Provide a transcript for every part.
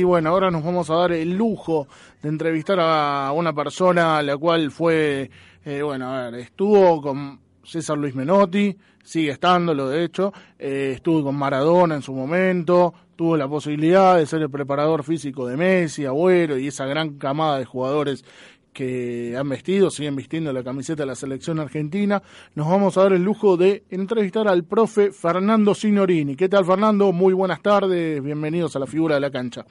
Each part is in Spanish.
Y bueno, ahora nos vamos a dar el lujo de entrevistar a una persona a la cual fue, eh, bueno, a ver, estuvo con César Luis Menotti, sigue estándolo de hecho, eh, estuvo con Maradona en su momento, tuvo la posibilidad de ser el preparador físico de Messi, Agüero y esa gran camada de jugadores que han vestido, siguen vistiendo la camiseta de la selección argentina. Nos vamos a dar el lujo de entrevistar al profe Fernando Signorini. ¿Qué tal Fernando? Muy buenas tardes, bienvenidos a la figura de la cancha.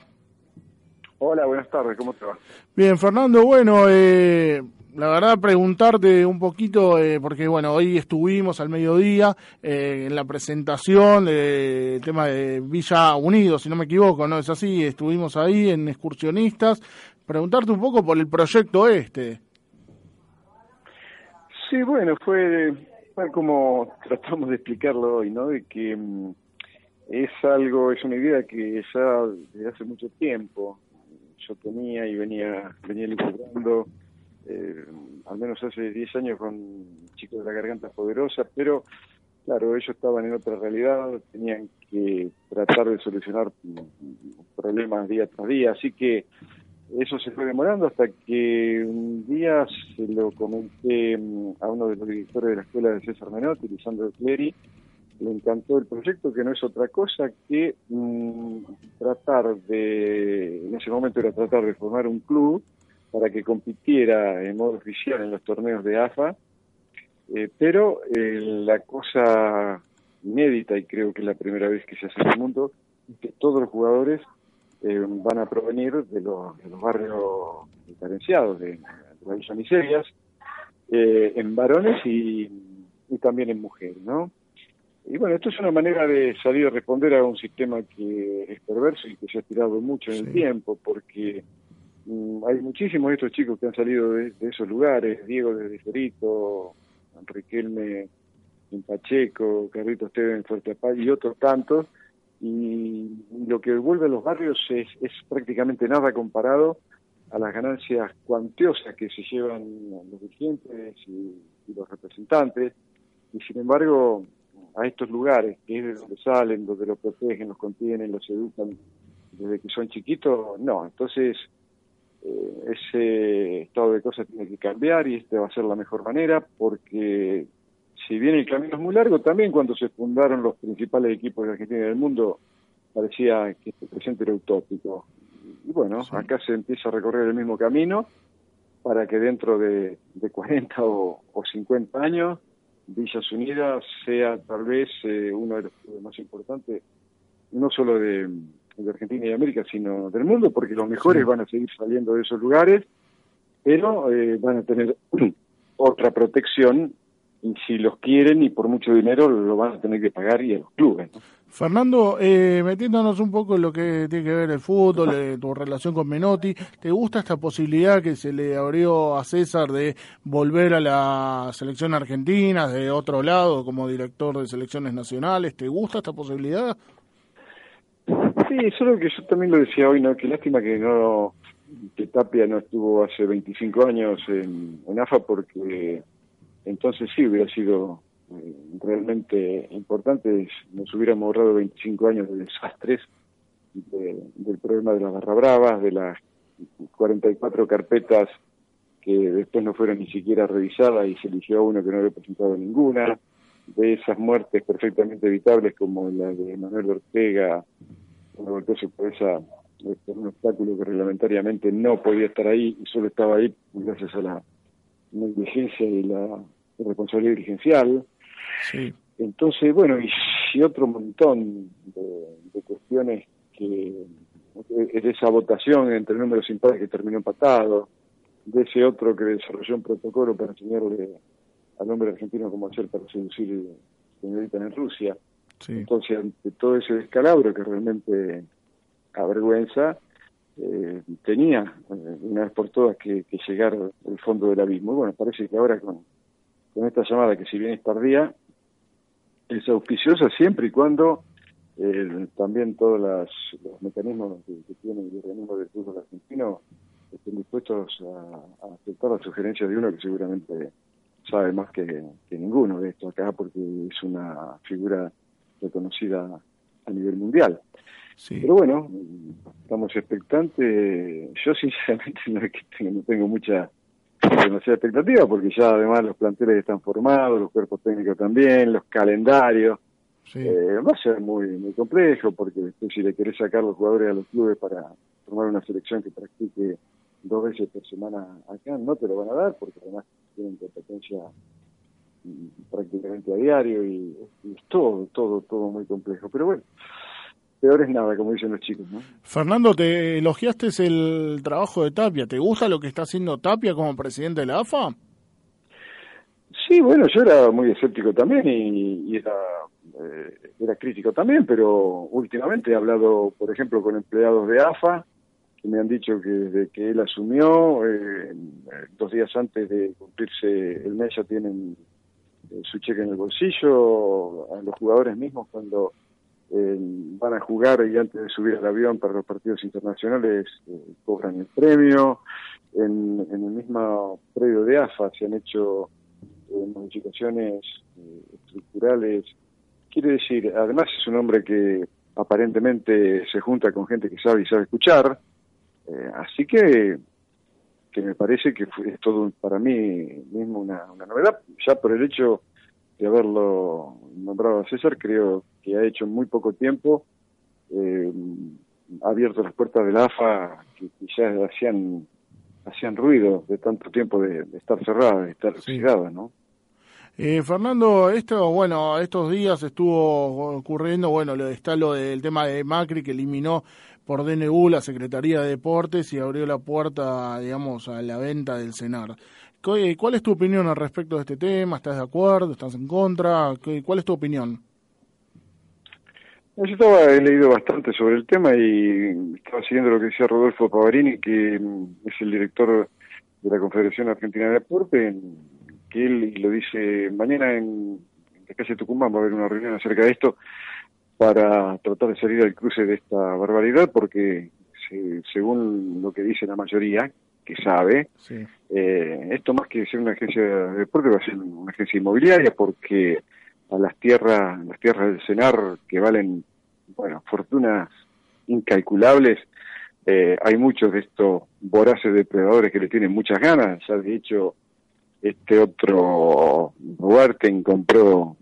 Hola, buenas tardes, ¿cómo te va? Bien, Fernando, bueno, eh, la verdad preguntarte un poquito, eh, porque bueno, hoy estuvimos al mediodía eh, en la presentación del tema de Villa Unido, si no me equivoco, ¿no es así? Estuvimos ahí en excursionistas, preguntarte un poco por el proyecto este. Sí, bueno, fue, fue como tratamos de explicarlo hoy, ¿no? De que mm, es algo, es una idea que ya desde hace mucho tiempo yo tenía y venía, venía luchando, eh, al menos hace 10 años con chicos de la garganta poderosa, pero claro, ellos estaban en otra realidad, tenían que tratar de solucionar problemas día tras día, así que eso se fue demorando hasta que un día se lo comenté mm, a uno de los directores de la escuela de César Menotti, Lisandro Cleri, le encantó el proyecto, que no es otra cosa que mm, tratar de, en ese momento era tratar de formar un club para que compitiera en modo oficial en los torneos de AFA, eh, pero eh, la cosa inédita, y creo que es la primera vez que se hace en el mundo, es que todos los jugadores eh, van a provenir de los, de los barrios diferenciados, de, de las Miserias, en varones y también en mujeres, ¿no? Y bueno, esto es una manera de salir a responder a un sistema que es perverso y que se ha tirado mucho en el tiempo, porque mm, hay muchísimos de estos chicos que han salido de, esos lugares, Diego de Ferito, Riquelme en Pacheco, Carlitos Esteban en Fuerte Paz y otros tantos, y lo que vuelve a los barrios es, es prácticamente nada comparado a las ganancias cuantiosas que se llevan los dirigentes y, y los representantes, y sin embargo a estos lugares, que es de donde salen, donde los protegen, los contienen, los educan desde que son chiquitos, no. Entonces, eh, ese estado de cosas tiene que cambiar y esta va a ser la mejor manera porque si bien el camino es muy largo, también cuando se fundaron los principales equipos de Argentina y del mundo, parecía que este presente era utópico. Y bueno, acá se empieza a recorrer el mismo camino para que dentro de, de 40 o, o 50 años Villas Unidas sea tal vez eh, uno de los más importantes, no solo de, Argentina y América, sino del mundo, porque los mejores van a seguir saliendo de esos lugares, pero eh, van a tener otra protección y si los quieren y por mucho dinero lo van a tener que pagar y a los clubes. Fernando, eh, metiéndonos un poco en lo que tiene que ver el fútbol, eh, tu relación con Menotti, ¿te gusta esta posibilidad que se le abrió a César de volver a la selección argentina de otro lado como director de selecciones nacionales? ¿Te gusta esta posibilidad? Sí, solo que yo también lo decía hoy, ¿no? Qué lástima que no que Tapia no estuvo hace 25 años en, en AFA porque entonces sí hubiera sido realmente importante, nos hubiéramos ahorrado 25 años de desastres, del problema de las barra bravas, de las 44 carpetas que después no fueron ni siquiera revisadas y se eligió a uno que no había presentado ninguna, de esas muertes perfectamente evitables como la de Manuel Ortega, cuando volvió su cabeza por un obstáculo que reglamentariamente no podía estar ahí y solo estaba ahí gracias a la negligencia y la responsabilidad dirigencial. Sí. Entonces, bueno, y, otro montón de, cuestiones que de esa votación entre números impares que terminó empatado, de ese otro que desarrolló un protocolo para enseñarle al hombre argentino cómo hacer para seducir señorita en Rusia. Entonces, ante todo ese descalabro que realmente avergüenza, eh, tenía eh, una vez por todas que, que llegar al fondo del abismo. Y bueno, parece que ahora con, con esta llamada que si bien es tardía, es auspiciosa siempre y cuando eh, también todos los mecanismos que, tiene el organismo del fútbol argentino estén dispuestos a, aceptar las sugerencias de uno que seguramente sabe más que, ninguno de esto acá porque es una figura reconocida a nivel mundial. Pero bueno, estamos expectantes. Yo sinceramente no, tengo, no tengo mucha demasiada expectativa porque ya además los planteles están formados, los cuerpos técnicos también, los calendarios. Eh, va a ser muy muy complejo porque después si le querés sacar los jugadores a los clubes para formar una selección que practique dos veces por semana acá, no te lo van a dar porque además tienen competencia mm, prácticamente a diario y, y es todo, todo, todo muy complejo. Pero bueno, peor es nada, como dicen los chicos. ¿no? Fernando, te elogiaste el trabajo de Tapia. ¿Te gusta lo que está haciendo Tapia como presidente de la AFA? Sí, bueno, yo era muy escéptico también y, era, eh, era crítico también, pero últimamente he hablado, por ejemplo, con empleados de AFA que me han dicho que desde que él asumió, eh, dos días antes de cumplirse el mes ya tienen eh, su cheque en el bolsillo, a los jugadores mismos cuando eh, van a jugar y antes de subir al avión para los partidos internacionales eh, cobran el premio. En, el mismo predio de AFA se han hecho eh, modificaciones estructurales. Quiere decir, además es un hombre que aparentemente se junta con gente que sabe y sabe escuchar, así que que me parece que es todo para mí mismo una, una novedad, ya por el hecho de haberlo nombrado a César, creo que ha hecho en muy poco tiempo, eh, ha abierto las puertas del AFA que, ya hacían hacían ruido de tanto tiempo de, estar cerrada, de estar cerrada, ¿no? Eh, Fernando, esto, bueno, estos días estuvo ocurriendo, bueno, está lo del tema de Macri que eliminó por DNU la Secretaría de Deportes y abrió la puerta, digamos, a la venta del CENAR. ¿Cuál es tu opinión al respecto de este tema? ¿Estás de acuerdo? ¿Estás en contra? ¿Cuál es tu opinión? Yo estaba, he leído bastante sobre el tema y estaba siguiendo lo que decía Rodolfo Pavarini, que mm, es el director de la Confederación Argentina de Deporte, que él lo dice mañana en la calle Tucumán va a haber una reunión acerca de esto para tratar de salir al cruce de esta barbaridad, porque según lo que dice la mayoría, que sabe, eh, esto más que ser una agencia de deporte va a ser una agencia inmobiliaria porque a las tierras, las tierras del Senar que valen, bueno, fortunas incalculables, eh, hay muchos de estos voraces depredadores que le tienen muchas ganas, ya de hecho este otro Huerten compró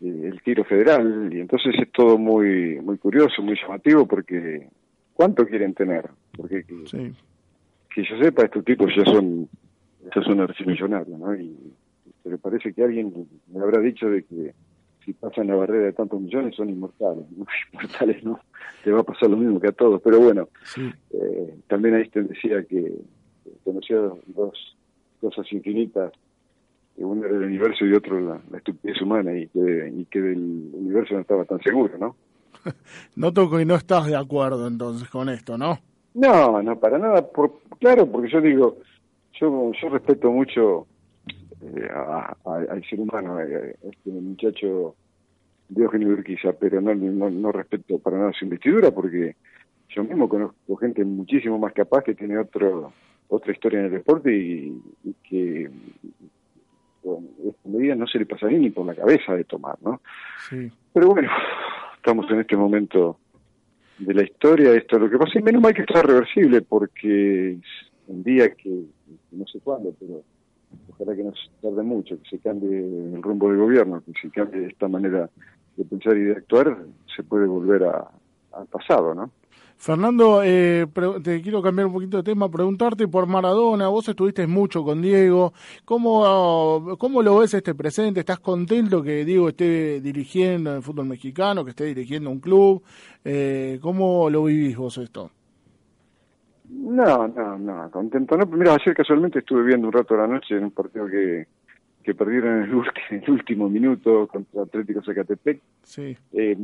eh, el tiro federal y entonces es todo muy muy curioso, muy llamativo porque ¿cuánto quieren tener? Porque que yo sepa, estos tipos ya son, ya son archimillonarios, ¿no? Y, pero parece que alguien me habrá dicho de que si pasan la barrera de tantos millones son inmortales, ¿no? Inmortales no, te va a pasar lo mismo que a todos, pero bueno, eh, también Einstein decía que conocía dos cosas infinitas, uno era el universo y otro la, estupidez humana, y que, y que del universo no estaba tan seguro, ¿no? Noto que no estás de acuerdo entonces con esto, ¿no? No, no, para nada. Por, claro, porque yo digo, yo, yo respeto mucho eh, al ser humano, eh, este muchacho Diógenes Urquiza, pero no, no, no respeto para nada su investidura porque yo mismo conozco gente muchísimo más capaz que tiene otro otra historia en el deporte y, que con esta medida no se le pasaría ni por la cabeza de tomar, ¿no? Sí. Pero bueno, estamos en este momento de la historia esto. Lo que pasa y menos mal que está reversible porque un día que, no sé cuándo pero ojalá que no se tarde mucho que se cambie el rumbo del gobierno que se cambie esta manera de pensar y de actuar se puede volver al pasado no Fernando, eh, te quiero cambiar un poquito de tema, preguntarte por Maradona, vos estuviste mucho con Diego, ¿cómo, cómo lo ves este presente? ¿Estás contento que Diego esté dirigiendo el fútbol mexicano, que esté dirigiendo un club? Eh, ¿Cómo lo vivís vos esto? No, no, no, contento. No, mira, ayer casualmente estuve viendo un rato de la noche en un partido que, que perdieron en el, último minuto contra Atlético Zacatepec. Sí. Eh,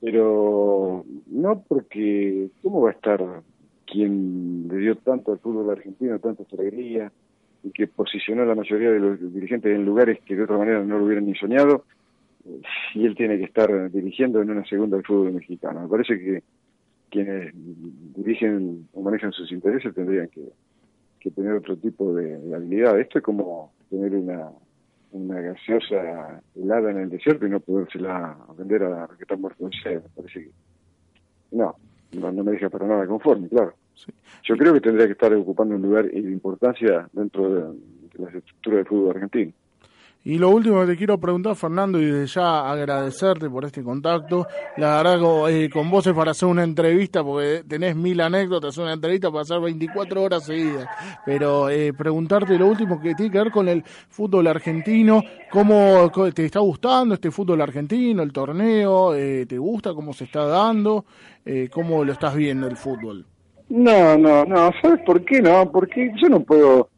pero no porque, ¿cómo va a estar quien le dio tanto al fútbol argentino, tanta alegría, y que posicionó a la mayoría de los dirigentes en lugares que de otra manera no lo hubieran ni soñado, y él tiene que estar dirigiendo en una segunda al fútbol mexicano? Me parece que quienes dirigen o manejan sus intereses tendrían que, tener otro tipo de habilidad. Esto es como tener una una gaseosa helada en el desierto y no podérsela vender a los que están muertos de sed. Parece que no, no, me deja para nada conforme, claro. Yo creo que tendría que estar ocupando un lugar de importancia dentro de, de la estructura del fútbol argentino. Y lo último que te quiero preguntar, Fernando, y desde ya agradecerte por este contacto. La verdad, eh, con vos es para hacer una entrevista, porque tenés mil anécdotas, una entrevista para hacer 24 horas seguidas. Pero eh, preguntarte lo último que tiene que ver con el fútbol argentino, ¿cómo te está gustando este fútbol argentino, el torneo? Eh, ¿Te gusta cómo se está dando? Eh, ¿Cómo lo estás viendo el fútbol? No, no, no, ¿sabes por qué no? Porque yo no puedo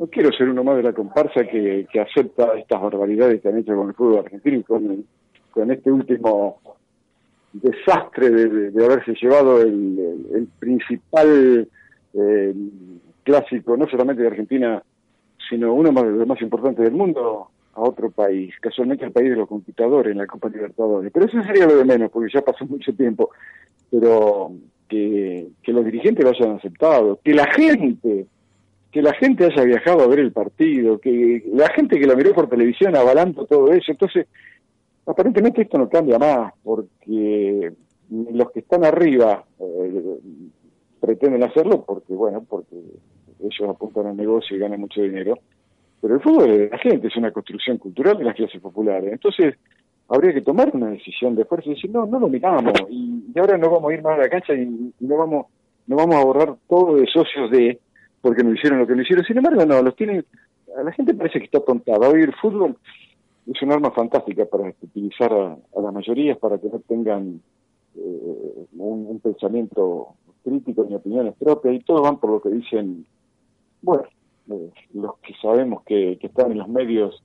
no quiero ser uno más de la comparsa que, acepta estas barbaridades que han hecho con el fútbol argentino y con, este último desastre de, haberse llevado el, principal eh, clásico, no solamente de Argentina, sino uno de los más importantes del mundo, a otro país, casualmente el país de los conquistadores en la Copa Libertadores. Pero eso sería lo de menos, porque ya pasó mucho tiempo. Pero que los dirigentes lo hayan aceptado, que la gente que la gente haya viajado a ver el partido, que la gente que lo miró por televisión avalando todo eso. Entonces, aparentemente esto no cambia más, porque los que están arriba eh, pretenden hacerlo porque, bueno, porque ellos apuntan al negocio y ganan mucho dinero. Pero el fútbol de la gente es una construcción cultural de las clases populares. Entonces, habría que tomar una decisión de fuerza y decir, no, no lo miramos, y, ahora no vamos a ir más a la cancha y, y no vamos no vamos a borrar todo de socios de porque no hicieron lo que no hicieron. Sin embargo, no, los tienen, a la gente parece que está tontada. Hoy el fútbol es un arma fantástica para utilizar a, las mayorías para que no tengan eh, un, pensamiento crítico ni opiniones propias y todos van por lo que dicen, bueno, eh, los que sabemos que, están en los medios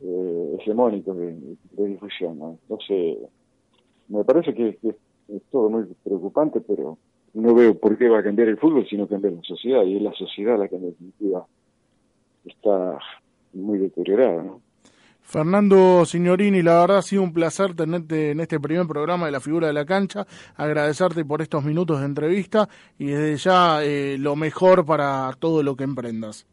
eh, hegemónicos de, difusión. Entonces, me parece que es todo muy preocupante, pero no veo por qué va a cambiar el fútbol, sino cambiar la sociedad, y es la sociedad la que en definitiva está muy deteriorada, ¿no? Fernando Signorini, la verdad ha sido un placer tenerte en este primer programa de la figura de la cancha, agradecerte por estos minutos de entrevista y desde ya eh, lo mejor para todo lo que emprendas.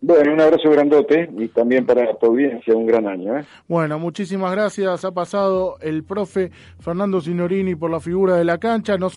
Bueno, un abrazo grandote y también para tu audiencia un gran año. ¿eh? Bueno, muchísimas gracias. Ha pasado el profe Fernando Signorini por la figura de la cancha. Nos